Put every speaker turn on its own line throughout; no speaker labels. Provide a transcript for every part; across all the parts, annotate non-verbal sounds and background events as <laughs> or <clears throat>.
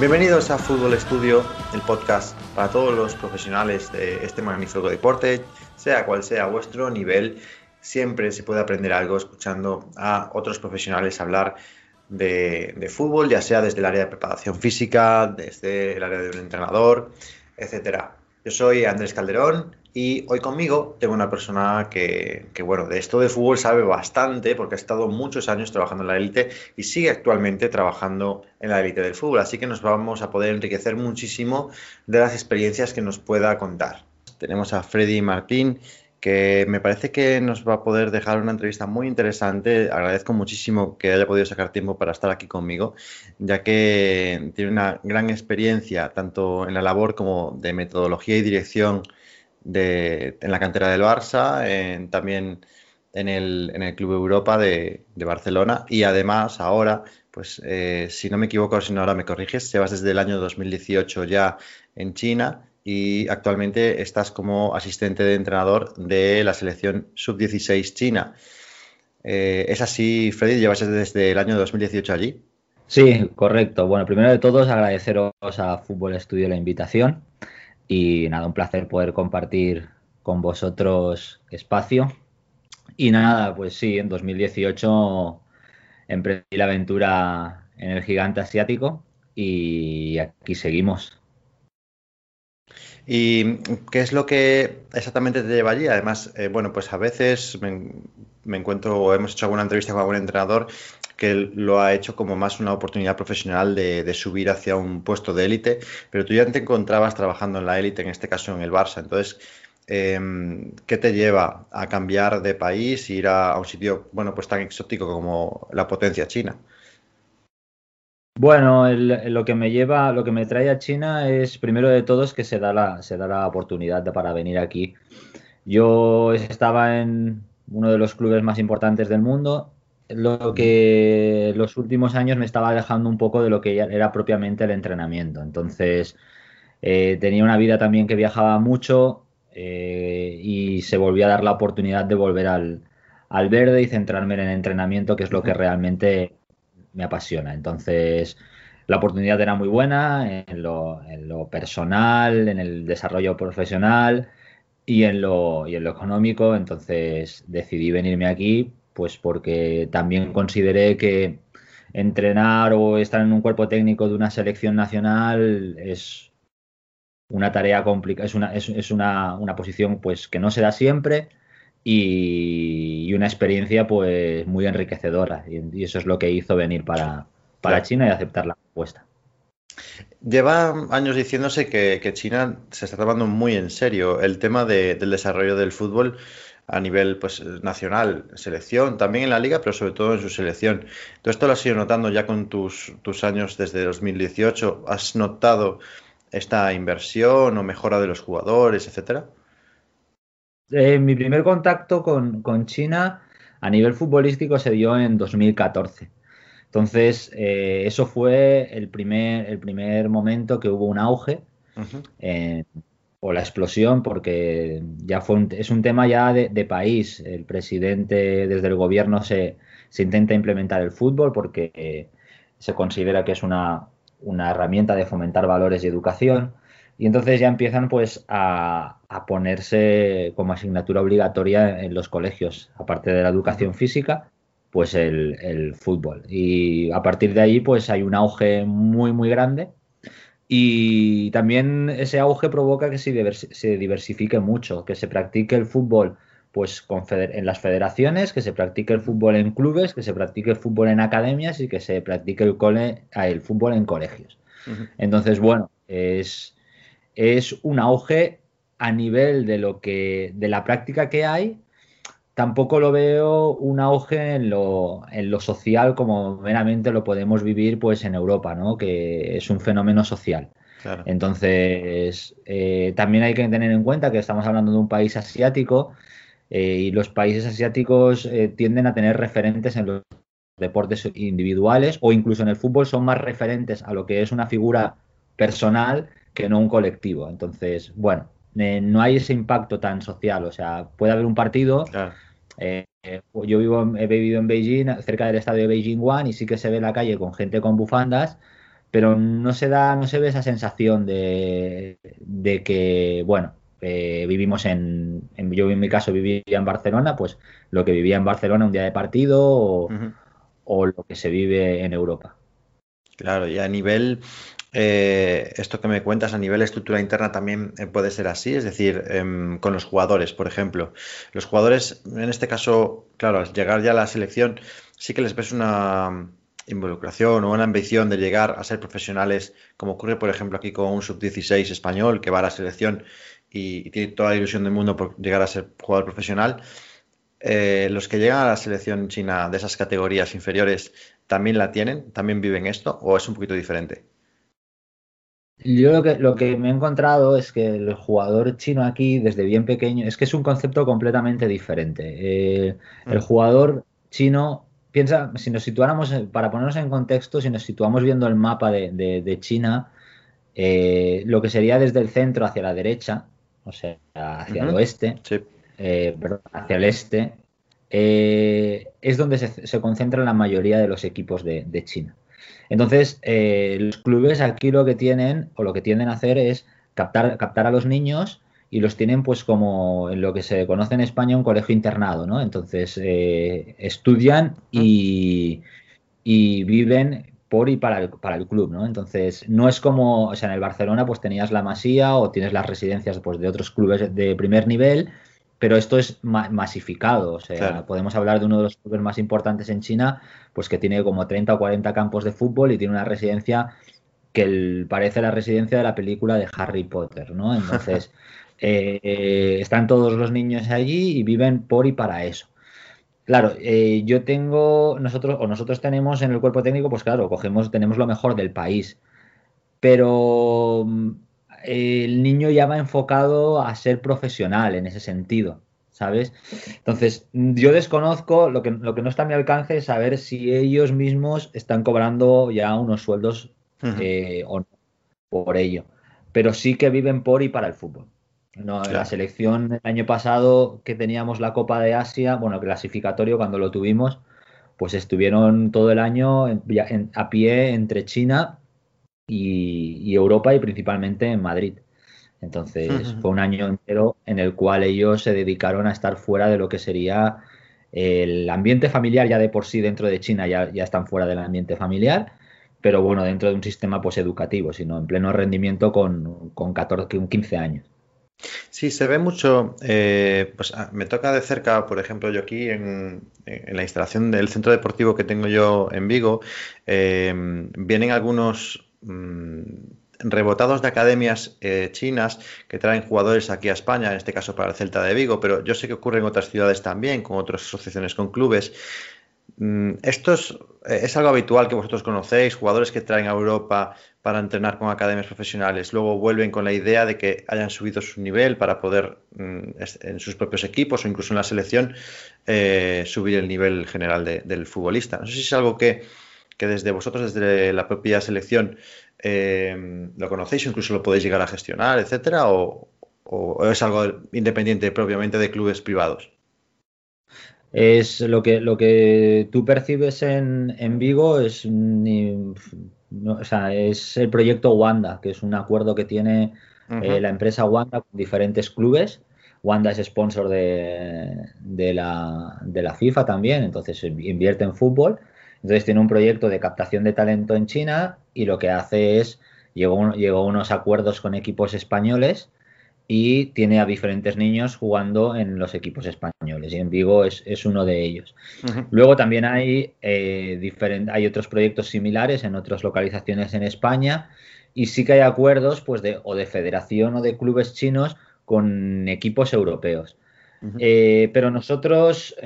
Bienvenidos a Fútbol Estudio, el podcast para todos los profesionales de este magnífico deporte, sea cual sea vuestro nivel, siempre se puede aprender algo escuchando a otros profesionales hablar de, fútbol, ya sea desde el área de preparación física, desde el área de un entrenador, etcétera. Yo soy Andrés Calderón y hoy conmigo tengo una persona que, bueno, de esto de fútbol sabe bastante porque ha estado muchos años trabajando en la élite y sigue actualmente trabajando en la élite del fútbol. Así que nos vamos a poder enriquecer muchísimo de las experiencias que nos pueda contar. Tenemos a Freddy Martín, que me parece que nos va a poder dejar una entrevista muy interesante. Agradezco muchísimo que haya podido sacar tiempo para estar aquí conmigo, ya que tiene una gran experiencia tanto en la labor como de metodología y dirección de, en la cantera del Barça, en, también en el, en el, Club Europa de, Barcelona y además ahora, pues eh, si no me equivoco, si no ahora me corriges, vas desde el año 2018 ya en China y actualmente estás como asistente de entrenador de la selección sub-16 china. Eh, ¿Es así, Freddy? ¿Llevas desde el año 2018 allí?
Sí, correcto. Bueno, primero de todos agradeceros a Fútbol Estudio la invitación y nada, un placer poder compartir con vosotros espacio. Y nada, pues sí, en 2018 emprendí la aventura en el gigante asiático y aquí seguimos.
¿Y qué es lo que exactamente te lleva allí? Además, eh, bueno, pues a veces me, encuentro o hemos hecho alguna entrevista con algún entrenador que lo ha hecho como más una oportunidad profesional de, de subir hacia un puesto de élite, pero tú ya te encontrabas trabajando en la élite, en este caso en el Barça. Entonces, eh, ¿qué te lleva a cambiar de país e ir a, a un sitio, bueno, pues tan exótico como la potencia china?
Bueno, el, lo que me lleva, lo que me trae a China es primero de todo es que se da la, se da la oportunidad de, para venir aquí. Yo estaba en uno de los clubes más importantes del mundo, lo que los últimos años me estaba alejando un poco de lo que era propiamente el entrenamiento. Entonces eh, tenía una vida también que viajaba mucho eh, y se volvió a dar la oportunidad de volver al, al verde y centrarme en el entrenamiento, que es lo que realmente me apasiona. Entonces, la oportunidad era muy buena en lo, en lo, personal, en el desarrollo profesional y en, lo, y en lo económico. Entonces, decidí venirme aquí, pues porque también consideré que entrenar o estar en un cuerpo técnico de una selección nacional es una tarea complicada, es una, es, es una, una posición pues que no se da siempre y, y, una experiencia pues muy enriquecedora y, y, eso es lo que hizo venir para, para claro. China y aceptar la propuesta.
Lleva años diciéndose que, que, China se está tomando muy en serio el tema de, del desarrollo del fútbol a nivel pues, nacional, selección, también en la liga, pero sobre todo en su selección. ¿Tú esto lo has ido notando ya con tus, tus años desde 2018? ¿Has notado esta inversión o mejora de los jugadores, etcétera?
Eh, mi primer contacto con, con, China a nivel futbolístico se dio en 2014. Entonces, eh, eso fue el primer, el primer momento que hubo un auge uh -huh. eh, o la explosión, porque ya fue un, es un tema ya de, de, país. El presidente, desde el gobierno, se, se intenta implementar el fútbol porque eh, se considera que es una, una herramienta de fomentar valores y educación. Y entonces ya empiezan pues a, a, ponerse como asignatura obligatoria en los colegios, aparte de la educación física, pues el, el, fútbol. Y a partir de ahí pues hay un auge muy muy grande y también ese auge provoca que se, diversi se diversifique mucho, que se practique el fútbol pues con en las federaciones, que se practique el fútbol en clubes, que se practique el fútbol en academias y que se practique el, cole, el fútbol en colegios. Uh -huh. Entonces, bueno, es es un auge a nivel de lo que de la práctica que hay tampoco lo veo un auge en lo, en lo social como meramente lo podemos vivir pues en Europa, ¿no? Que es un fenómeno social.
Claro.
Entonces, eh, también hay que tener en cuenta que estamos hablando de un país asiático eh, y los países asiáticos eh, tienden a tener referentes en los deportes individuales o incluso en el fútbol son más referentes a lo que es una figura personal que no un colectivo. Entonces, bueno, eh, no hay ese impacto tan social. O sea, puede haber un partido.
Claro.
eh, eh, yo vivo, en- he vivido en Beijing, cerca del estadio de Beijing One, y sí que se ve la calle con gente con bufandas, pero no se da, no se ve esa sensación de, de que, bueno, eh, vivimos en, en- yo en mi caso vivía en Barcelona, pues lo que vivía en Barcelona un día de partido o, o lo que se vive en Europa.
Claro, y a nivel, eh, esto que me cuentas, a nivel estructura interna también eh, puede ser así, es decir, em, con los jugadores, por ejemplo. Los jugadores, en este caso, claro, al llegar ya a la selección, sí que les ves una involucración o una ambición de llegar a ser profesionales, como ocurre, por ejemplo, aquí con un sub-16 español que va a la selección y, tiene toda la ilusión del mundo por llegar a ser jugador profesional. Eh, los que llegan a la selección china de esas categorías inferiores también la tienen, también viven esto, o es un poquito diferente.
Yo lo que, lo que me he encontrado es que el jugador chino aquí, desde bien pequeño, es que es un concepto completamente diferente. Eh, el
Mm.
jugador chino, piensa, si nos situáramos, para ponernos en contexto, si nos situamos viendo el mapa de, de- de China, eh, lo que sería desde el centro hacia la derecha, o sea, hacia el oeste,
Sí,
eh, perdón, hacia el este, eh, es donde se, se concentran la mayoría de los equipos de, de China. Entonces, eh, los clubes aquí lo que tienen o lo que tienden a hacer es captar, captar a los niños y los tienen pues como en lo que se conoce en España un colegio internado, ¿no? Entonces, eh, estudian y, y viven por y para el, para el club, ¿no? Entonces, no es como, o sea, en el Barcelona pues tenías la Masía o tienes las residencias pues de otros clubes de primer nivel, pero esto es ma- masificado, o sea,
Claro.
podemos hablar de uno de los clubes más importantes en China, pues que tiene como 30 o 40 campos de fútbol y tiene una residencia que el- parece la residencia de la película de Harry Potter, ¿no? Entonces, <laughs> eh, eh, están todos los niños allí y viven por y para eso. Claro, eh, yo tengo, nosotros, o nosotros tenemos en el cuerpo técnico, pues claro, cogemos, tenemos lo mejor del país, pero mm, el niño ya va enfocado a ser profesional en ese sentido, ¿sabes? Entonces, yo desconozco, lo que, lo que no está a mi alcance es saber si ellos mismos están cobrando ya unos sueldos eh, o no por ello, pero sí que viven por y para el fútbol. No, la selección el año pasado que teníamos la Copa de Asia, bueno, clasificatorio cuando lo tuvimos, pues estuvieron todo el año en- via- en- a pie entre China y, y Europa y principalmente en Madrid. Entonces fue un año entero en el cual ellos se dedicaron a estar fuera de lo que sería el ambiente familiar, ya de por sí dentro de China ya, ya están fuera del ambiente familiar, pero bueno, dentro de un sistema pues educativo, sino en pleno rendimiento con, con 14, con 15 años.
Sí, se ve mucho, eh, pues ah, me toca de cerca, por ejemplo, yo aquí en, en la instalación del centro deportivo que tengo yo en Vigo, eh, vienen algunos mm, rebotados de academias eh, chinas que traen jugadores aquí a España, en este caso para el Celta de Vigo, pero yo sé que ocurre en otras ciudades también, con otras asociaciones, con clubes. Mm, Esto es, eh, es algo habitual que vosotros conocéis, jugadores que traen a Europa para entrenar con academias profesionales, luego vuelven con la idea de que hayan subido su nivel para poder mm, en sus propios equipos o incluso en la selección eh, subir el nivel general de- del futbolista. No sé si es algo que, que desde vosotros, desde la propia selección, eh, lo conocéis o incluso lo podéis llegar a gestionar, etcétera, o, o es algo independiente propiamente de clubes privados.
Es lo que, lo que tú percibes en, en Vigo es, ni- no, o sea, es el proyecto Wanda, que es un acuerdo que tiene eh, la empresa Wanda con diferentes clubes. Wanda es sponsor de, de la, de la FIFA también, entonces invierte en fútbol. Entonces tiene un proyecto de captación de talento en China y lo que hace es, llegó, llegó a unos acuerdos con equipos españoles y tiene a diferentes niños jugando en los equipos españoles y en Vigo es, es uno de ellos. Luego también hay, eh, hay otros proyectos similares en otras localizaciones en España y sí que hay acuerdos pues de, o de federación o de clubes chinos con equipos europeos. Eh, pero nosotros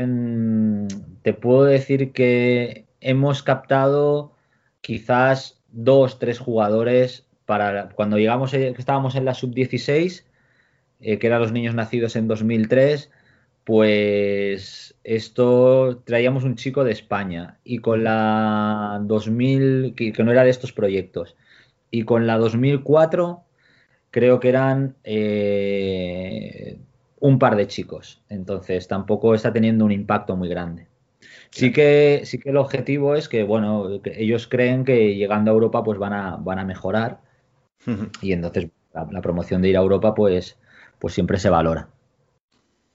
te puedo decir que hemos captado quizás dos, tres jugadores para cuando llegamos, eh, estábamos en la sub-16, eh, que eran los niños nacidos en 2003, pues esto traíamos un chico de España y con la 2000, que, que no era de estos proyectos, y con la 2004 creo que eran eh, un par de chicos, entonces tampoco está teniendo un impacto muy grande. Sí que, sí que el objetivo es que, bueno, que ellos creen que llegando a Europa pues van a, van a mejorar y entonces la, la promoción de ir a Europa pues, pues siempre se valora.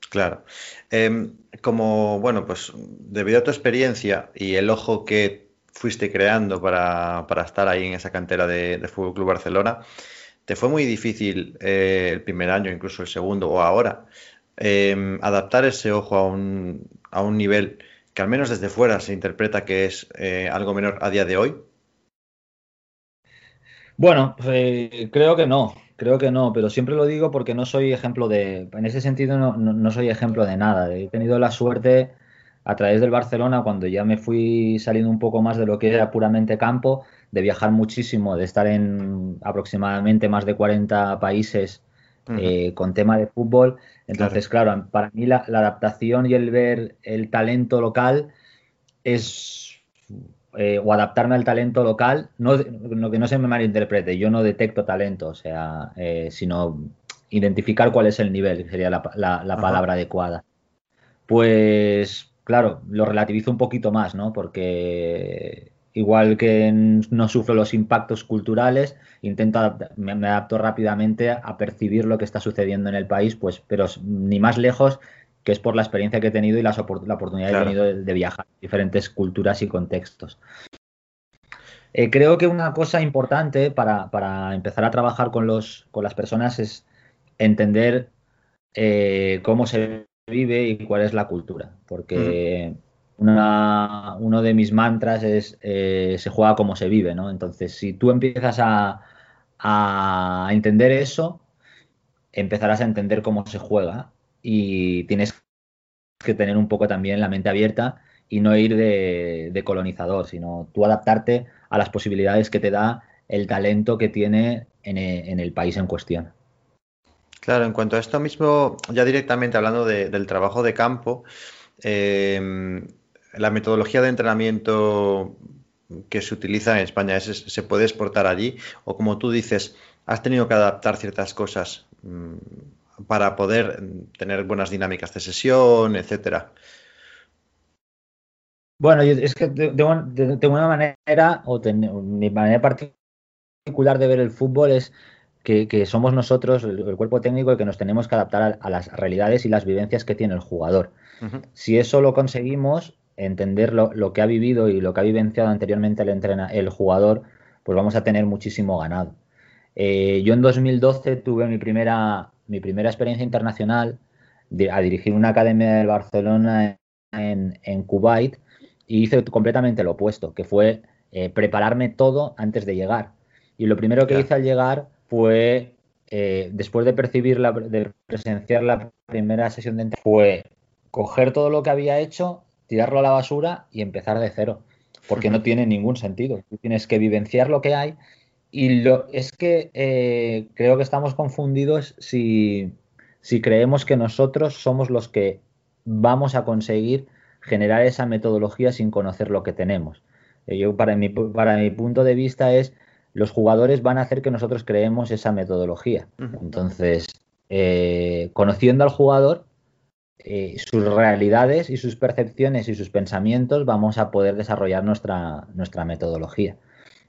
Claro. Em, como, bueno, pues debido a tu experiencia y el ojo que fuiste creando para, para estar ahí en esa cantera de, de Fútbol Club Barcelona, ¿te fue muy difícil eh, el primer año, incluso el segundo o ahora, em, adaptar ese ojo a un, a un nivel que al menos desde fuera se interpreta que es eh, algo menor a día de hoy?
Bueno, eh, creo que no, creo que no, pero siempre lo digo porque no soy ejemplo de, en ese sentido no, no- no soy ejemplo de nada. He tenido la suerte a través del Barcelona, cuando ya me fui saliendo un poco más de lo que era puramente campo, de viajar muchísimo, de estar en aproximadamente más de 40 países Eh, con tema de fútbol. Entonces, claro, para mí la, la adaptación y el ver el talento local es eh, o adaptarme al talento local, no, no- que no se me malinterprete, yo no detecto talento, o sea, eh, sino identificar cuál es el nivel, que sería la, la- la palabra adecuada. Pues, claro, lo relativizo un poquito más, ¿no? Porque igual que no sufro los impactos culturales, intento me, me adapto rápidamente a percibir lo que está sucediendo en el país, pues, pero ni más lejos que es por la experiencia que he tenido y las opor- la oportunidad que
Claro.
he tenido de, de viajar a diferentes culturas y contextos. Eh, creo que una cosa importante para, para empezar a trabajar con, los, con las personas es entender eh, cómo se vive y cuál es la cultura. Porque una- uno de mis mantras es eh, se juega como se vive, ¿no? Entonces, si tú empiezas a, a entender eso, empezarás a entender cómo se juega y tienes que tener un poco también la mente abierta y no ir de, de colonizador, sino tú adaptarte a las posibilidades que te da el talento que tiene en e- en el país en cuestión.
Claro, en cuanto a esto mismo, ya directamente hablando de- del trabajo de campo, eh, la metodología de entrenamiento que se utiliza en España, ¿es- es- ¿se puede exportar allí? O como tú dices, has tenido que adaptar ciertas cosas mm, para poder tener buenas dinámicas de sesión, etcétera.
Bueno, es que de, de un- de- de una manera, o ten- mi manera particular de ver el fútbol es que, que somos nosotros, el, el cuerpo técnico, el que nos tenemos que adaptar a, a las realidades y las vivencias que tiene el jugador. Si eso lo conseguimos, entender lo, lo que ha vivido y lo que ha vivenciado anteriormente el, entrena, el jugador, pues vamos a tener muchísimo ganado. Eh, yo en 2012 tuve mi primera, mi primera experiencia internacional de- a dirigir una academia del Barcelona en, en Kuwait y hice completamente lo opuesto, que fue eh, prepararme todo antes de llegar. Y lo primero que hice al llegar fue, eh, después de percibir, la, de presenciar la primera sesión de entrenamiento, fue coger todo lo que había hecho, tirarlo a la basura y empezar de cero, porque no tiene ningún sentido. Tú tienes que vivenciar lo que hay y lo, es que eh, creo que estamos confundidos si, si creemos que nosotros somos los que vamos a conseguir generar esa metodología sin conocer lo que tenemos. Eh, Yo, para mi, para mi punto de vista es, los jugadores van a hacer que nosotros creemos esa metodología. Entonces, eh, conociendo al jugador, eh, sus realidades y sus percepciones y sus pensamientos, vamos a poder desarrollar nuestra, nuestra metodología.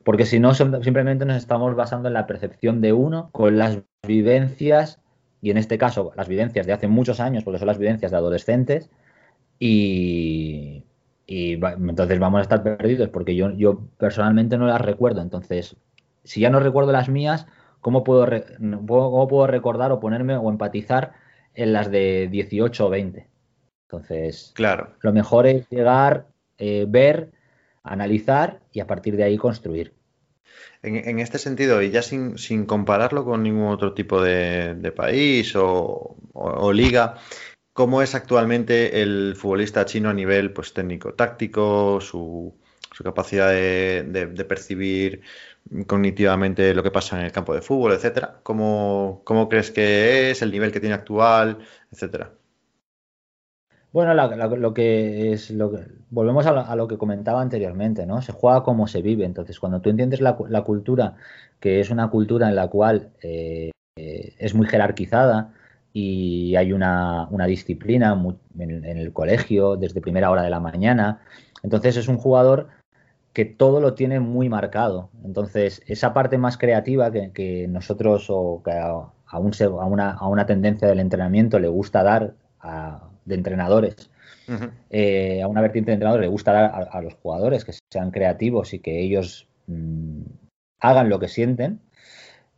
Porque si no, sim- simplemente nos estamos basando en la percepción de uno con las vivencias, y en este caso las vivencias de hace muchos años, porque son las vivencias de adolescentes, y, entonces vamos a estar perdidos, porque yo, yo personalmente no las recuerdo. Entonces, si ya no recuerdo las mías, ¿cómo puedo- cómo puedo recordar o ponerme o empatizar en las de 18 o 20? Entonces,
Claro.
lo mejor es llegar, eh, ver, analizar y a partir de ahí construir.
En, en este sentido, y ya sin, sin compararlo con ningún otro tipo de, de país o, o- o liga, ¿Cómo es actualmente el futbolista chino a nivel pues, técnico-táctico, su, su, capacidad de, de, de, percibir cognitivamente lo que pasa en el campo de fútbol, etcétera? ¿Cómo, ¿Cómo, crees que es, el nivel que tiene actual, etcétera?
Bueno, lo que es lo que, volvemos a lo, que comentaba anteriormente, ¿no? Se juega como se vive. Entonces, cuando tú entiendes la, cultura, que es una cultura en la cual eh, eh, es muy jerarquizada y hay una, una disciplina en, el colegio desde primera hora de la mañana, entonces es un jugador que todo lo tiene muy marcado. Entonces, esa parte más creativa que, que nosotros o que a, a, un, a, una, a una tendencia del entrenamiento le gusta dar a de entrenadores. Uh -huh. eh, a una vertiente de entrenadores le gusta dar a, a, los jugadores que sean creativos y que ellos mmm, hagan lo que sienten,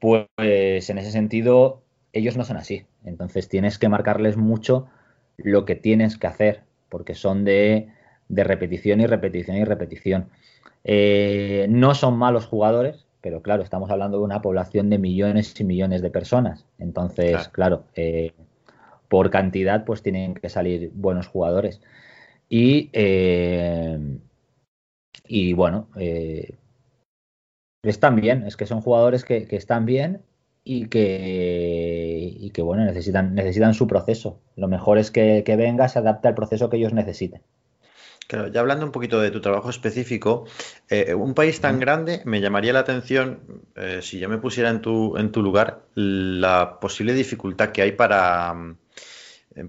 pues en ese sentido ellos no son así. Entonces tienes que marcarles mucho lo que tienes que hacer, porque son de, de repetición y repetición y repetición. Eh, no son malos jugadores, pero claro, estamos hablando de una población de millones y millones de personas. Entonces, claro, claro eh, por cantidad, pues tienen que salir buenos jugadores. Y, eh, y bueno, eh, están bien, es que son jugadores que, que están bien y que, y que bueno, necesitan, necesitan su proceso. Lo mejor es que, que venga, se adapte al proceso que ellos necesiten.
Claro, ya hablando un poquito de tu trabajo específico, eh, un país tan grande me llamaría la atención, eh, si yo me pusiera en tu, en tu lugar, la posible dificultad que hay para,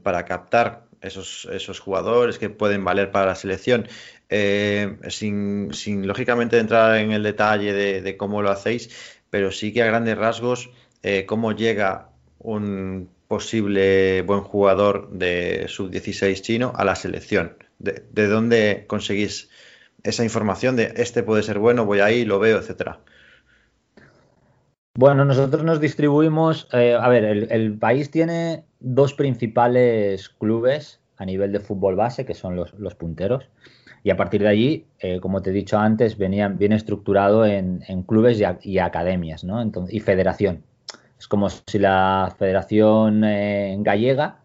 para captar esos, esos, jugadores que pueden valer para la selección, eh, sin, sin, lógicamente entrar en el detalle de, de, cómo lo hacéis, pero sí que a grandes rasgos, cómo llega un posible buen jugador de sub-16 chino a la selección. De, de, dónde conseguís esa información de este puede ser bueno, voy ahí, lo veo, etcétera?
Bueno, nosotros nos distribuimos, eh, a ver, el, el, país tiene dos principales clubes a nivel de fútbol base, que son los, los punteros, y a partir de allí, eh, como te he dicho antes, venía, viene estructurado en, en clubes y, a, y, academias, ¿no? Entonces, y federación. Es como si la federación eh, gallega,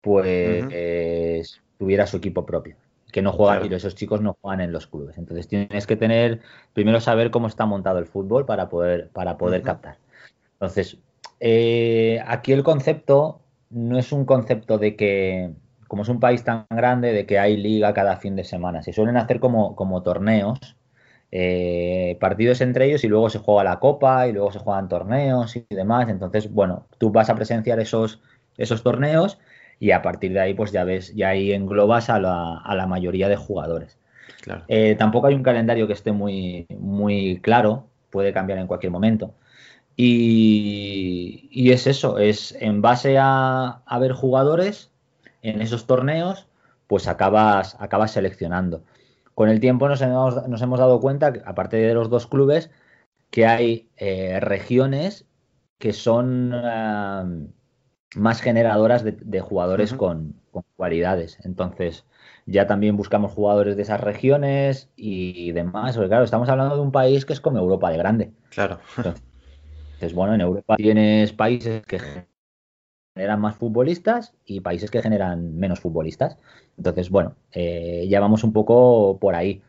pues, uh -huh. Tuviera su equipo propio que no juegan claro. y esos chicos no juegan en los clubes. Entonces tienes que tener, primero saber cómo está montado el fútbol para poder, para poder uh -huh. captar. Entonces, eh, aquí el concepto no es un concepto de que, como es un país tan grande, de que hay liga cada fin de semana. Se suelen hacer como, como torneos, eh, partidos entre ellos y luego se juega la copa y luego se juegan torneos y demás. Entonces, bueno, tú vas a presenciar esos, esos torneos y a partir de ahí pues ya ves, ya ahí englobas a la, a la mayoría de jugadores. Claro. Eh, tampoco hay un calendario que esté muy, muy claro, puede cambiar en cualquier momento. Y, y es eso, es en base a, a, ver jugadores en esos torneos, pues acabas, acabas seleccionando. Con el tiempo nos hemos, nos hemos dado cuenta, que, aparte de los dos clubes, que hay eh, regiones que son... Uh, más generadoras de, de jugadores uh -huh. con, con, cualidades. Entonces, ya también buscamos jugadores de esas regiones y demás. Porque, claro, estamos hablando de un país que es como Europa de grande.
Claro.
Entonces, bueno, en Europa tienes países que generan más futbolistas y países que generan menos futbolistas. Entonces, bueno, eh, ya vamos un poco por ahí.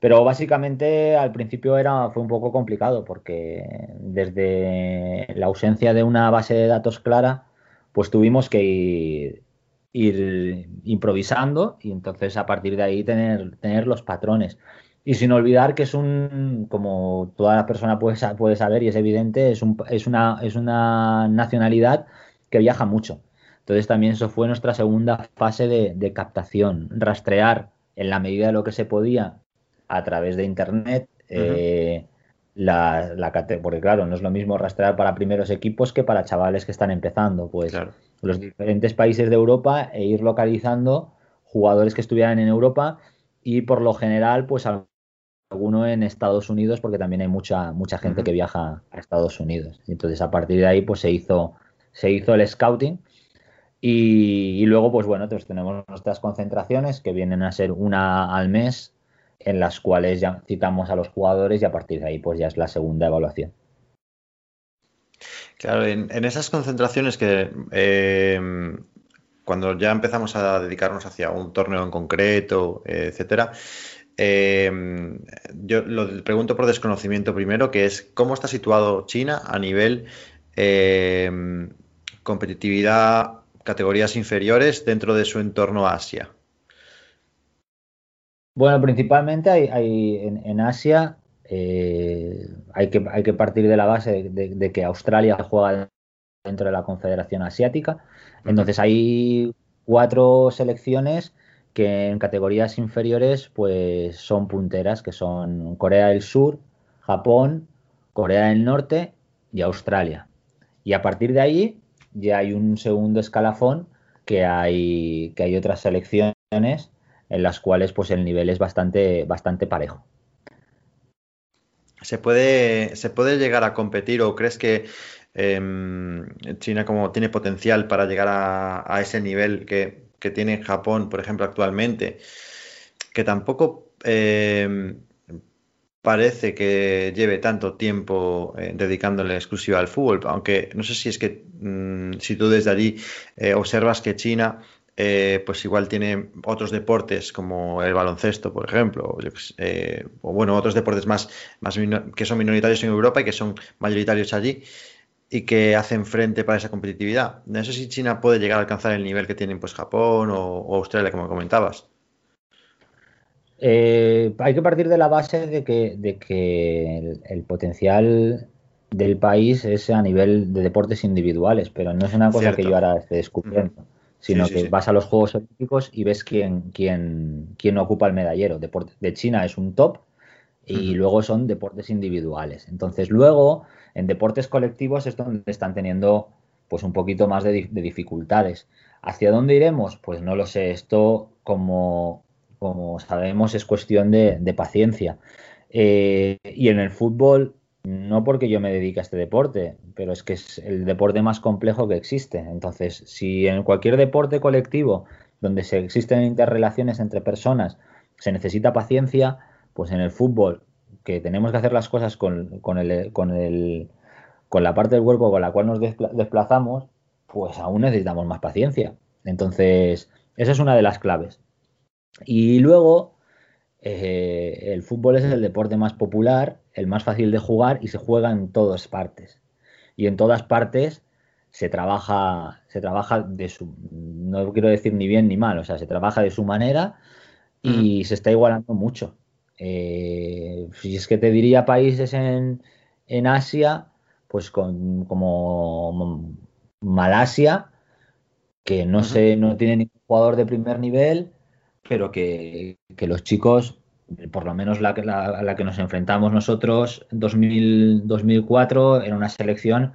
Pero básicamente al principio era, fue un poco complicado porque desde la ausencia de una base de datos clara, pues tuvimos que ir, ir, improvisando y entonces a partir de ahí tener, tener los patrones. Y sin olvidar que es un, como toda persona puede, puede saber y es evidente, es, un, es, una, es una nacionalidad que viaja mucho. Entonces también eso fue nuestra segunda fase de, de captación, rastrear en la medida de lo que se podía a través de Internet. Uh -huh. eh, la, la, porque claro, no es lo mismo rastrear para primeros equipos que para chavales que están empezando, pues claro. los diferentes países de Europa e ir localizando jugadores que estuvieran en Europa y por lo general, pues alguno en Estados Unidos, porque también hay mucha, mucha gente uh -huh. que viaja a Estados Unidos. Entonces, a partir de ahí, pues se hizo, se hizo el scouting. Y, y luego, pues bueno, pues tenemos nuestras concentraciones que vienen a ser una al mes en las cuales ya citamos a los jugadores y a partir de ahí pues ya es la segunda evaluación.
Claro, en, esas concentraciones que eh, cuando ya empezamos a dedicarnos hacia un torneo en concreto, eh, etcétera, eh, yo lo pregunto por desconocimiento primero, que es cómo está situado China a nivel competitividad, categorías inferiores dentro de su entorno Asia.
Bueno, principalmente hay, hay en, en, Asia eh, hay, que, hay que partir de la base de, de, de, que Australia juega dentro de la Confederación Asiática. Entonces hay cuatro selecciones que en categorías inferiores pues son punteras, que son Corea del Sur, Japón, Corea del Norte y Australia. Y a partir de ahí ya hay un segundo escalafón que hay, que hay otras selecciones en las cuales pues el nivel es bastante, bastante parejo.
¿Se puede, ¿Se puede llegar a competir o crees que eh, China como tiene potencial para llegar a, ese nivel que, que, tiene Japón, por ejemplo, actualmente? Que tampoco eh, parece que lleve tanto tiempo eh, dedicándole exclusiva al fútbol, aunque no sé si es que mmm, si tú desde allí eh, observas que China eh, pues igual tiene otros deportes como el baloncesto, por ejemplo, eh, o bueno, otros deportes más, más que son minoritarios en Europa y que son mayoritarios allí y que hacen frente para esa competitividad. No sé si China puede llegar a alcanzar el nivel que tienen pues Japón o, o Australia, como comentabas.
Eh, hay que partir de la base de que, de que el, el, potencial del país es a nivel de deportes individuales, pero no es una cosa Cierto. que yo ahora esté descubriendo. Sino sí, sí, que sí. vas a los Juegos Olímpicos y ves quién, quién, quién ocupa el medallero. Deporte, de China es un top y uh -huh. luego son deportes individuales. Entonces, luego, en deportes colectivos es donde están teniendo pues un poquito más de, de dificultades. ¿Hacia dónde iremos? Pues no lo sé. Esto, como, como sabemos, es cuestión de, de paciencia. Eh, y en el fútbol no porque yo me dedique a este deporte, pero es que es el deporte más complejo que existe. Entonces, si en cualquier deporte colectivo donde se existen interrelaciones entre personas se necesita paciencia, pues en el fútbol, que tenemos que hacer las cosas con, con, el, con, el, con la parte del cuerpo con la cual nos desplazamos, pues aún necesitamos más paciencia. Entonces, esa es una de las claves. Y luego, eh, el fútbol es el deporte más popular, el más fácil de jugar y se juega en todas partes. Y en todas partes se trabaja, se trabaja de su, no quiero decir ni bien ni mal, o sea, se trabaja de su manera y mm. se está igualando mucho. Eh, si es que te diría países en, en Asia, pues con, como Malasia, que no, sé, no tiene ningún jugador de primer nivel, pero que, que los chicos, por lo menos la, la, la que nos enfrentamos nosotros en 2000, 2004, era una selección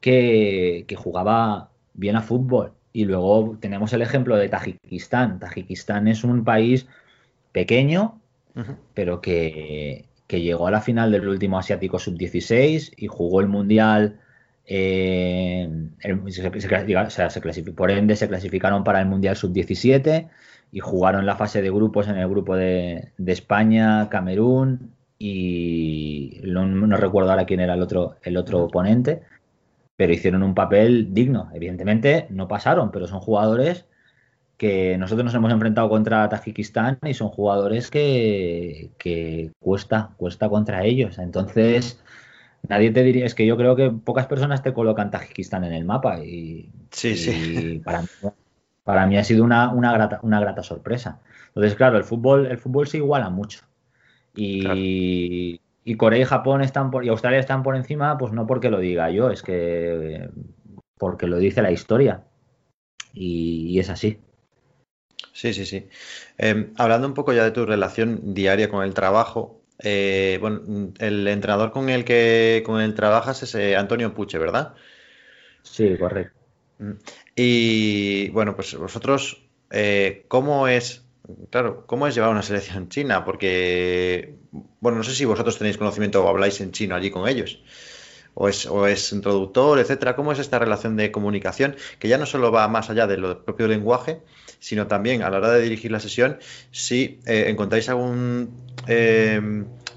que, que, jugaba bien a fútbol. Y luego tenemos el ejemplo de Tajikistán. Tajikistán es un país pequeño, uh -huh. pero que, que, llegó a la final del último asiático sub-16 y jugó el mundial. Eh, el, se, se, o sea, se por ende, se clasificaron para el mundial sub-17 y jugaron la fase de grupos en el grupo de, de España, Camerún y no, no, recuerdo ahora quién era el otro, el otro oponente, pero hicieron un papel digno. Evidentemente no pasaron, pero son jugadores que nosotros nos hemos enfrentado contra Tajikistán y son jugadores que, que cuesta, cuesta contra ellos. Entonces, nadie te diría, es que yo creo que pocas personas te colocan Tajikistán en el mapa y,
sí,
y
sí.
para mí <laughs> para mí ha sido una, una, grata, una grata sorpresa. Entonces, claro, el fútbol, el fútbol se iguala mucho. Y, claro. y, Corea y Japón están por, y Australia están por encima, pues no porque lo diga yo, es que porque lo dice la historia. Y, y es así.
Sí, sí, sí. Eh, hablando un poco ya de tu relación diaria con el trabajo, eh, bueno, el entrenador con el que con el trabajas es eh, Antonio Puche, ¿verdad?
Sí, correcto.
Y bueno, pues vosotros, eh, ¿cómo es, claro, cómo es llevar una selección china? Porque, bueno, no sé si vosotros tenéis conocimiento o habláis en chino allí con ellos. O es, o es introductor, etcétera. ¿Cómo es esta relación de comunicación? Que ya no solo va más allá del propio lenguaje, sino también a la hora de dirigir la sesión, si eh, encontráis algún eh,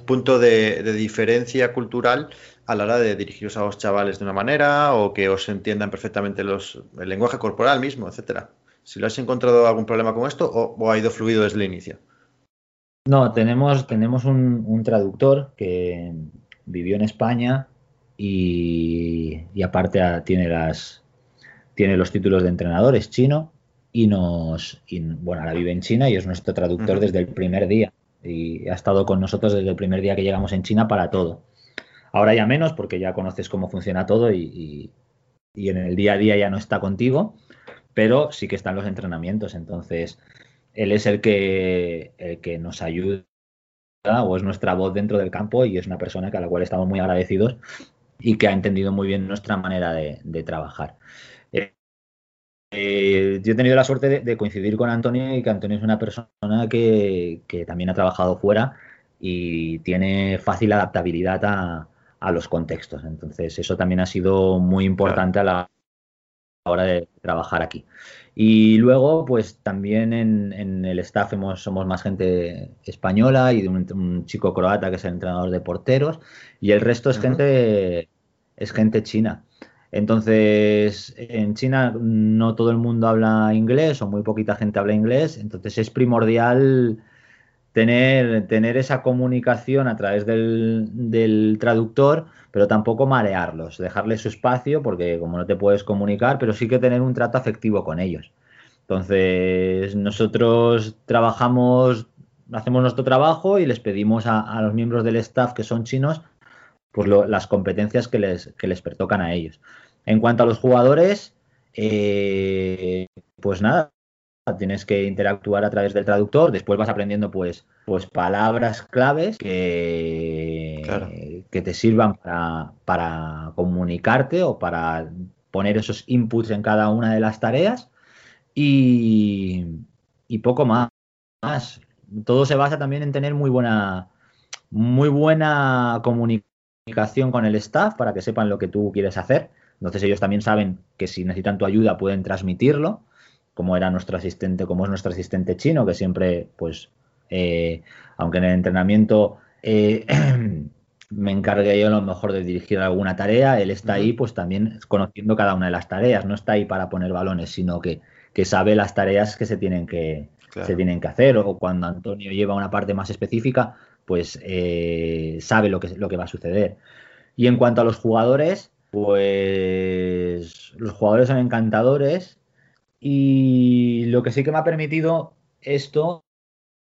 punto de, de diferencia cultural a la hora de dirigiros a los chavales de una manera o que os entiendan perfectamente los, el lenguaje corporal mismo, etcétera. Si lo has encontrado algún problema con esto o, o ha ido fluido desde el inicio.
No, tenemos, tenemos un, un traductor que vivió en España y, y aparte a- tiene las tiene los títulos de entrenador, es chino y nos y, bueno, ahora vive en China y es nuestro traductor desde el primer día y ha estado con nosotros desde el primer día que llegamos en China para todo. Ahora ya menos porque ya conoces cómo funciona todo y, y- en el día a día ya no está contigo, pero sí que están los entrenamientos, entonces él es el que, el que nos ayuda o es nuestra voz dentro del campo y es una persona a la cual estamos muy agradecidos y que ha entendido muy bien nuestra manera de, de trabajar. Eh, eh, yo he tenido la suerte de, de coincidir con Antonio y que Antonio es una persona que, que también ha trabajado fuera y tiene fácil adaptabilidad a, a los contextos. Entonces, eso también ha sido muy importante a la hora de trabajar aquí. Y luego, pues también en, en el staff hemos, somos más gente española y de un, un chico croata que es el entrenador de porteros y el resto es
Ujú.
gente es gente china. Entonces, en China no todo el mundo habla inglés o muy poquita gente habla inglés, entonces es primordial tener, tener esa comunicación a través del, del traductor, pero tampoco marearlos, dejarles su espacio, porque como no te puedes comunicar, pero sí que tener un trato afectivo con ellos. Entonces, nosotros trabajamos, hacemos nuestro trabajo y les pedimos a, los miembros del staff que son chinos, pues lo- las competencias que les, que les pertocan a ellos. En cuanto a los jugadores, eh, pues nada, tienes que interactuar a través del traductor, después vas aprendiendo pues, pues palabras claves que,
Claro.
que te sirvan para, para comunicarte o para poner esos inputs en cada una de las tareas y, y poco más. Todo se basa también en tener muy buena, muy buena comunicación con el staff para que sepan lo que tú quieres hacer. Entonces ellos también saben que si necesitan tu ayuda pueden transmitirlo, como era nuestro asistente, como es nuestro asistente chino, que siempre, pues, eh, aunque en el entrenamiento eh, <clears throat> me encargue yo a lo mejor de dirigir alguna tarea, él está ahí pues también conociendo cada una de las tareas, no está ahí para poner balones, sino que, que sabe las tareas que se tienen que,
Claro.
se tienen que hacer, o cuando Antonio lleva una parte más específica, pues eh, sabe lo que, lo que va a suceder. Y en cuanto a los jugadores, pues los jugadores son encantadores y lo que sí que me ha permitido esto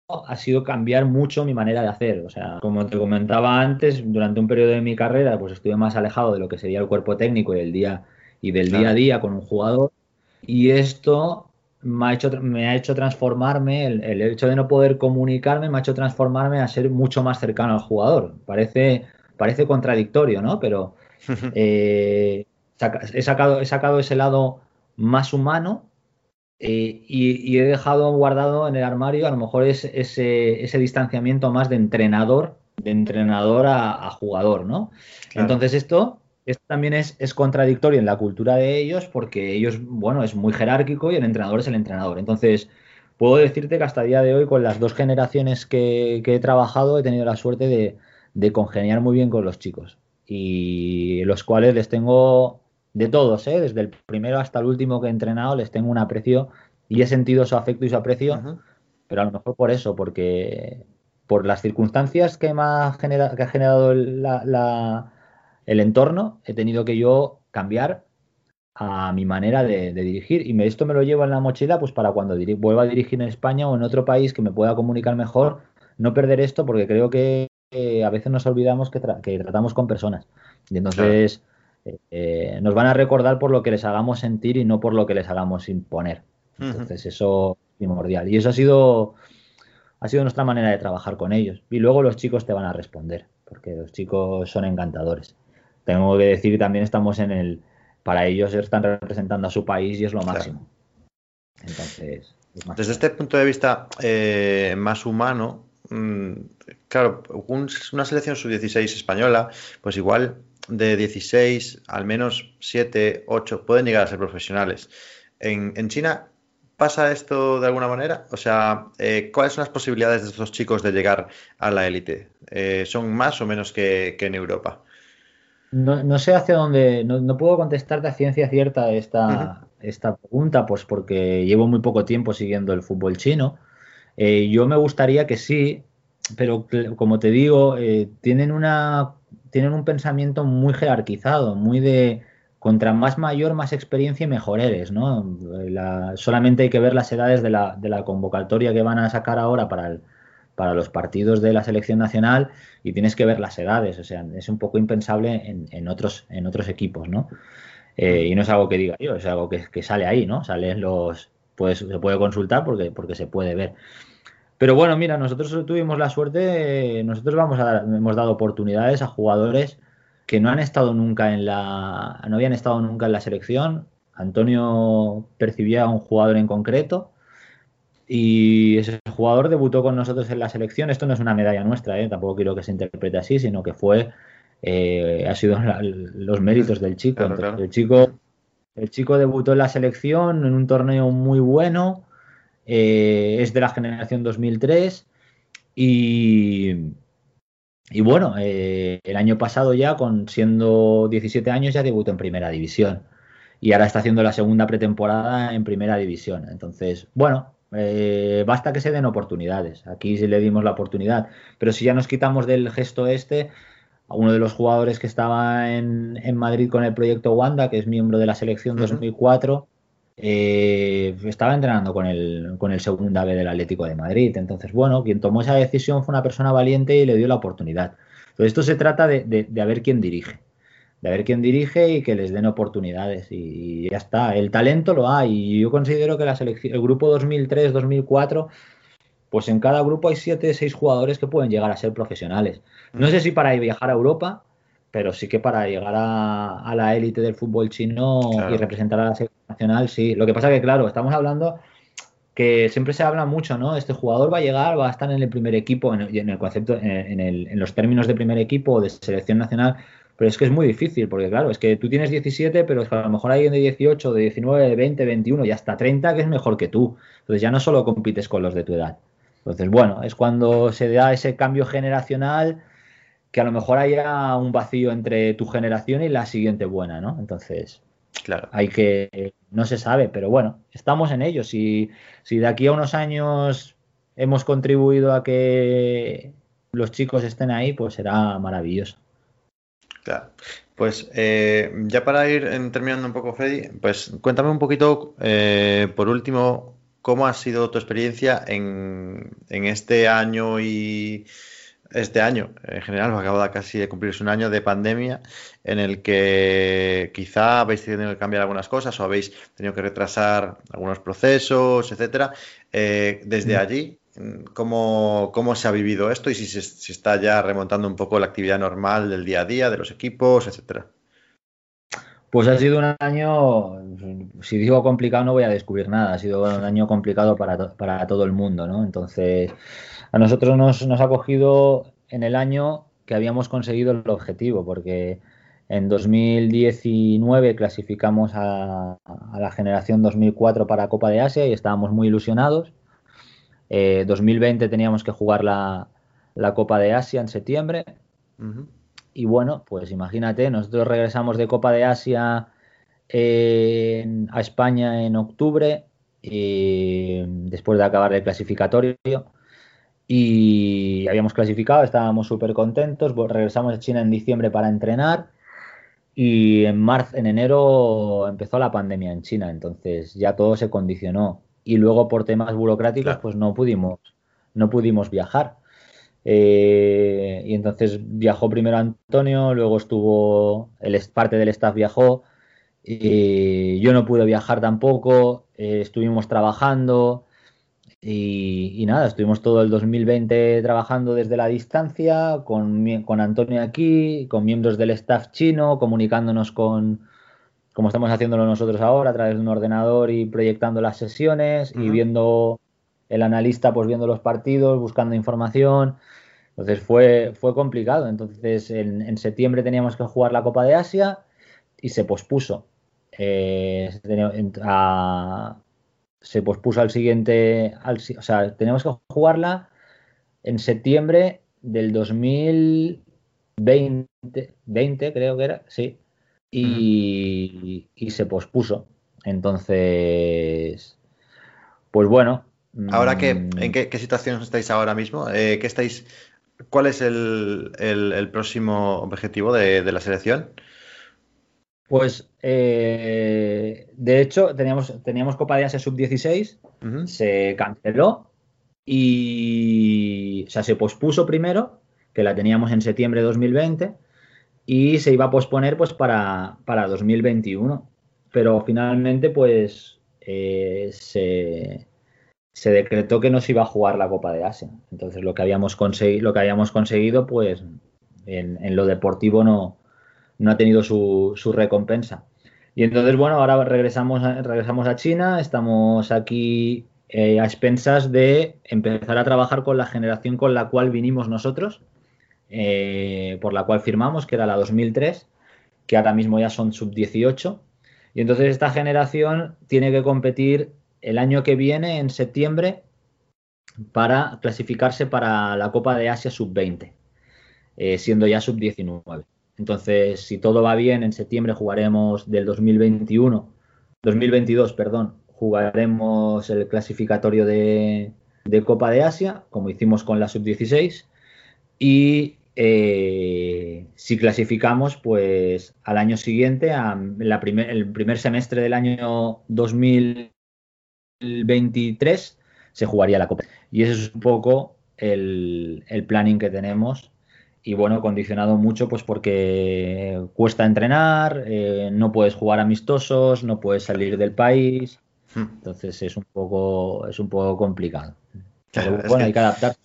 ha sido cambiar mucho mi manera de hacer. O sea, como te comentaba antes, durante un periodo de mi carrera, pues estuve más alejado de lo que sería el cuerpo técnico y el día y del
Claro.
día a día con un jugador. Y esto me ha hecho, me ha hecho transformarme, el, el hecho de no poder comunicarme me ha hecho transformarme a ser mucho más cercano al jugador. Parece, parece contradictorio, ¿no? Pero <laughs> eh, he, sacado, he sacado ese lado más humano eh, y, y he dejado guardado en el armario a lo mejor es, ese, ese distanciamiento más de entrenador, de entrenador a, a jugador, ¿no?
Claro.
Entonces esto, esto también es, es contradictorio en la cultura de ellos porque ellos, bueno, es muy jerárquico y el entrenador es el entrenador. Entonces, puedo decirte que hasta el día de hoy, con las dos generaciones que, que he trabajado, he tenido la suerte de, de congeniar muy bien con los chicos y los cuales les tengo de todos, ¿eh? desde el primero hasta el último que he entrenado, les tengo un aprecio y he sentido su afecto y su aprecio, pero a lo mejor por eso, porque por las circunstancias que, me ha, genera- que ha generado el, la- la- el entorno, he tenido que yo cambiar a mi manera de, de dirigir. Y me, esto me lo llevo en la mochila pues para cuando diri- vuelva a dirigir en España o en otro país que me pueda comunicar mejor, no perder esto porque creo que eh, a veces nos olvidamos que, tra- que tratamos con personas. Y entonces eh, nos van a recordar por lo que les hagamos sentir y no por lo que les hagamos imponer. Entonces eso es primordial y eso ha sido ha sido nuestra manera de trabajar con ellos y luego los chicos te van a responder porque los chicos son encantadores. Tengo que decir que también estamos en el para ellos están representando a su país y es lo
Claro.
máximo. Entonces, es más
Desde este punto de vista eh, más humano, mm, claro, un- una selección sub-16 española, pues igual de 16, al menos 7, 8 pueden llegar a ser profesionales. En, en China pasa esto de alguna manera? O sea, eh, ¿cuáles son las posibilidades de estos chicos de llegar a la élite? Eh, ¿Son más o menos que, que en Europa?
no, no sé hacia dónde, no, no puedo contestarte a ciencia cierta esta, esta pregunta, pues porque llevo muy poco tiempo siguiendo el fútbol chino. Eh, yo me gustaría que sí, pero como te digo, eh, tienen una tienen un pensamiento muy jerarquizado, muy de contra más mayor, más experiencia y mejor eres, ¿no? La- solamente hay que ver las edades de la, de la convocatoria que van a sacar ahora para, el- para los partidos de la selección nacional y tienes que ver las edades, o sea, es un poco impensable en, en otros, en otros equipos, ¿no? Eh, y no es algo que diga yo, es algo que, que sale ahí, ¿no? Salen los, pues se puede consultar porque, porque se puede ver. Pero bueno, mira, nosotros tuvimos la suerte, nosotros vamos a dar- hemos dado oportunidades a jugadores que no han estado nunca en la, no habían estado nunca en la selección. Antonio percibía a un jugador en concreto y ese jugador debutó con nosotros en la selección. Esto no es una medalla nuestra, ¿eh? tampoco quiero que se interprete así, sino que fue, eh, ha sido la- los méritos del chico.
Claro,
Entonces,
claro.
El chico, el chico debutó en la selección en un torneo muy bueno. Eh, es de la generación 2003 y, y bueno, eh, el año pasado ya, con siendo 17 años, ya debutó en primera división. Y ahora está haciendo la segunda pretemporada en primera división. Entonces, bueno, eh, basta que se den oportunidades. Aquí sí le dimos la oportunidad. Pero si ya nos quitamos del gesto este, a uno de los jugadores que estaba en, en Madrid con el proyecto Wanda, que es miembro de la selección
Ujú.
2004, eh, estaba entrenando con el, con el segunda B del Atlético de Madrid. Entonces, bueno, quien tomó esa decisión fue una persona valiente y le dio la oportunidad. Entonces, esto se trata de, de, de a ver quién dirige. De a ver quién dirige y que les den oportunidades. Y, y ya está. El talento lo hay. Y yo considero que la selección, el grupo 2003-2004, pues en cada grupo hay 7, 6 jugadores que pueden llegar a ser profesionales. No sé si para viajar a Europa, pero sí que para llegar a, a la élite del fútbol chino
Claro.
y representar a la selección sí. Lo que pasa que, claro, estamos hablando que siempre se habla mucho, ¿no? Este jugador va a llegar, va a estar en el primer equipo, en el, concepto, en, el- en los términos de primer equipo o de selección nacional, pero es que es muy difícil, porque claro, es que tú tienes 17, pero a lo mejor hay alguien de 18, de 19, de 20, 21 y hasta 30 que es mejor que tú. Entonces ya no solo compites con los de tu edad. Entonces, bueno, es cuando se da ese cambio generacional que a lo mejor haya un vacío entre tu generación y la siguiente buena, ¿no? Entonces,
Claro.
hay que, no se sabe, pero bueno, estamos en ello. Si, si de aquí a unos años hemos contribuido a que los chicos estén ahí, pues será maravilloso.
Claro. Pues eh, ya para ir en- terminando un poco, Freddy, pues cuéntame un poquito, eh, por último, cómo ha sido tu experiencia en, en este año y este año, en general, porque acaba casi de cumplirse un año de pandemia en el que quizá habéis tenido que cambiar algunas cosas o habéis tenido que retrasar algunos procesos, etcétera. Eh, desde
Mm.
allí, ¿cómo, cómo se ha vivido esto y si se si está ya remontando un poco la actividad normal del día a día, de los equipos, etcétera?
Pues ha sido un año, si digo complicado no voy a descubrir nada, ha sido un año complicado para, para todo el mundo, ¿no? Entonces, a nosotros nos, nos ha cogido en el año que habíamos conseguido el objetivo, porque en 2019 clasificamos a, la generación 2004 para Copa de Asia y estábamos muy ilusionados. Eh, 2020 teníamos que jugar la, la Copa de Asia en septiembre. Y bueno, pues imagínate, nosotros regresamos de Copa de Asia en- a España en octubre, y después de acabar el clasificatorio, y habíamos clasificado, estábamos súper contentos, pues regresamos a China en diciembre para entrenar, y en marzo, en enero empezó la pandemia en China, entonces ya todo se condicionó. Y luego por temas burocráticos,
Claro.
pues no pudimos, no pudimos viajar. Eh, y entonces viajó primero Antonio, luego estuvo, el, parte del staff viajó, y yo no pude viajar tampoco, eh, estuvimos trabajando y, y nada, estuvimos todo el 2020 trabajando desde la distancia, con, con Antonio aquí, con miembros del staff chino, comunicándonos con, como estamos haciéndolo nosotros ahora, a través de un ordenador y proyectando las sesiones y viendo el analista, pues viendo los partidos, buscando información. Entonces fue, fue complicado. Entonces en, en septiembre teníamos que jugar la Copa de Asia y se pospuso. Eh, se, tenía- en- a- se pospuso al siguiente, al o sea, teníamos que jugarla en septiembre del 20, 20 creo que era, sí, y, y se pospuso. Entonces, pues bueno.
Ahora
mm,
¿en qué, qué situación estáis ahora mismo? Eh, ¿qué estáis, ¿Cuál es el, el- el próximo objetivo de, de la selección?
Pues eh, de hecho teníamos, teníamos Copa de Asia Sub-16,
Ujú.
se canceló y o sea, se pospuso primero, que la teníamos en septiembre de 2020, y se iba a posponer pues para, para 2021. Pero finalmente pues eh, se, se decretó que no se iba a jugar la Copa de Asia. Entonces lo que habíamos, consegui- lo que habíamos conseguido pues en, lo deportivo no, no ha tenido su, su recompensa. Y entonces, bueno, ahora regresamos a, regresamos a China, estamos aquí eh, a expensas de empezar a trabajar con la generación con la cual vinimos nosotros, eh, por la cual firmamos, que era la 2003, que ahora mismo ya son sub-18. Y entonces esta generación tiene que competir el año que viene, en septiembre, para clasificarse para la Copa de Asia sub-20, eh, siendo ya sub-19. Entonces, si todo va bien, en septiembre jugaremos del 2021, 2022, perdón, jugaremos el clasificatorio de, Copa de Asia, como hicimos con la sub-16, y eh, si clasificamos, pues al año siguiente, a la el primer semestre del año 2023, se jugaría la Copa. Y ese es un poco el, el planning que tenemos y bueno, condicionado mucho pues porque cuesta entrenar, eh, no puedes jugar amistosos, no puedes salir del país,
Hmm.
entonces es un poco, es un poco complicado. Pero bueno,
que-
hay que adaptar.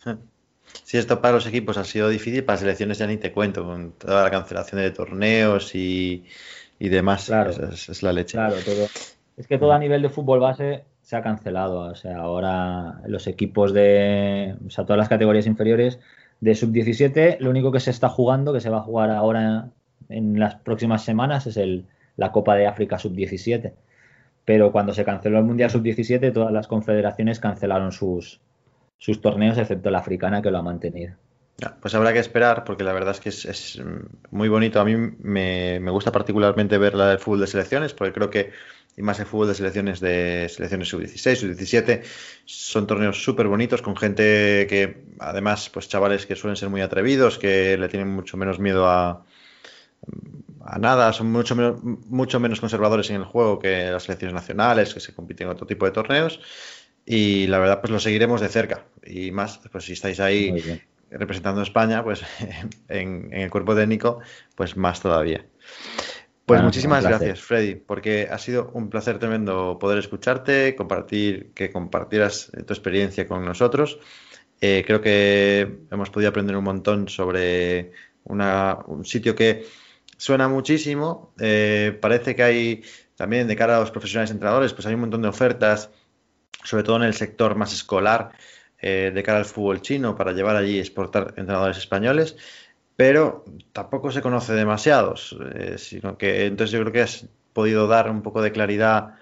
Si esto para los equipos ha sido difícil, para selecciones ya ni te cuento, con toda la cancelación de torneos y, y demás.
Claro.
Es, es- es la leche.
Claro, todo. Es que todo a nivel de fútbol base se ha cancelado. O sea, ahora los equipos de. O sea, todas las categorías inferiores de sub-17, lo único que se está jugando, que se va a jugar ahora en las próximas semanas, es el, la Copa de África sub-17. Pero cuando se canceló el Mundial sub-17, todas las confederaciones cancelaron sus, sus torneos, excepto la africana, que lo ha mantenido.
Pues habrá que esperar, porque la verdad es que es, mm, muy bonito. A mí me, gusta particularmente ver la del fútbol de selecciones, porque creo que, y más el fútbol de selecciones de selecciones sub-16, sub-17, son torneos súper bonitos con gente que, además, pues chavales que suelen ser muy atrevidos, que le tienen mucho menos miedo a, a nada, son mucho menos, mucho menos conservadores en el juego que las selecciones nacionales, que se compiten en otro tipo de torneos. Y la verdad, pues lo seguiremos de cerca. Y más, pues si estáis ahí. Representando a España, pues <laughs> en, en el cuerpo técnico, pues más todavía. Pues
Bueno,
muchísimas gracias, Freddy, porque ha sido un placer tremendo poder escucharte, compartir, que compartieras tu experiencia con nosotros. Eh, creo que hemos podido aprender un montón sobre una- un sitio que suena muchísimo. Eh, parece que hay también de cara a los profesionales entrenadores, pues hay un montón de ofertas, sobre todo en el sector más escolar, eh, de cara al fútbol chino, para llevar allí y exportar entrenadores españoles, pero tampoco se conoce demasiados, eh, sino que entonces yo creo que has podido dar un poco de claridad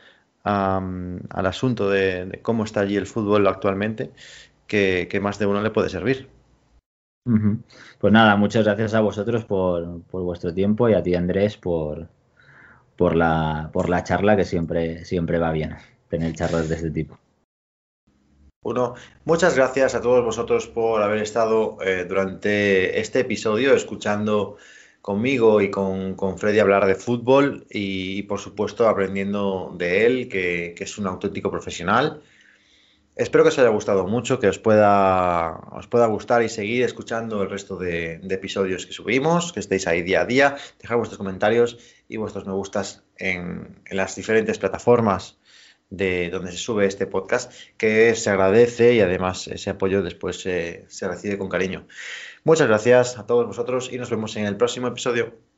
al asunto de, de cómo está allí el fútbol actualmente, que, que más de uno le puede servir.
Pues nada, muchas gracias a vosotros por, por vuestro tiempo y a ti, Andrés, por, por, la, por la charla que siempre, siempre va bien tener charlas de este tipo.
Uno, muchas gracias a todos vosotros por haber estado eh, durante este episodio escuchando conmigo y con, con Freddy hablar de fútbol y, por supuesto aprendiendo de él, que, que es un auténtico profesional. Espero que os haya gustado mucho, que os pueda, os pueda gustar y seguir escuchando el resto de, episodios que subimos, que estéis ahí día a día, dejar vuestros comentarios y vuestros me gustas en, en las diferentes plataformas de donde se sube este podcast, que se agradece y además ese apoyo después se, se recibe con cariño. Muchas gracias a todos vosotros y nos vemos en el próximo episodio.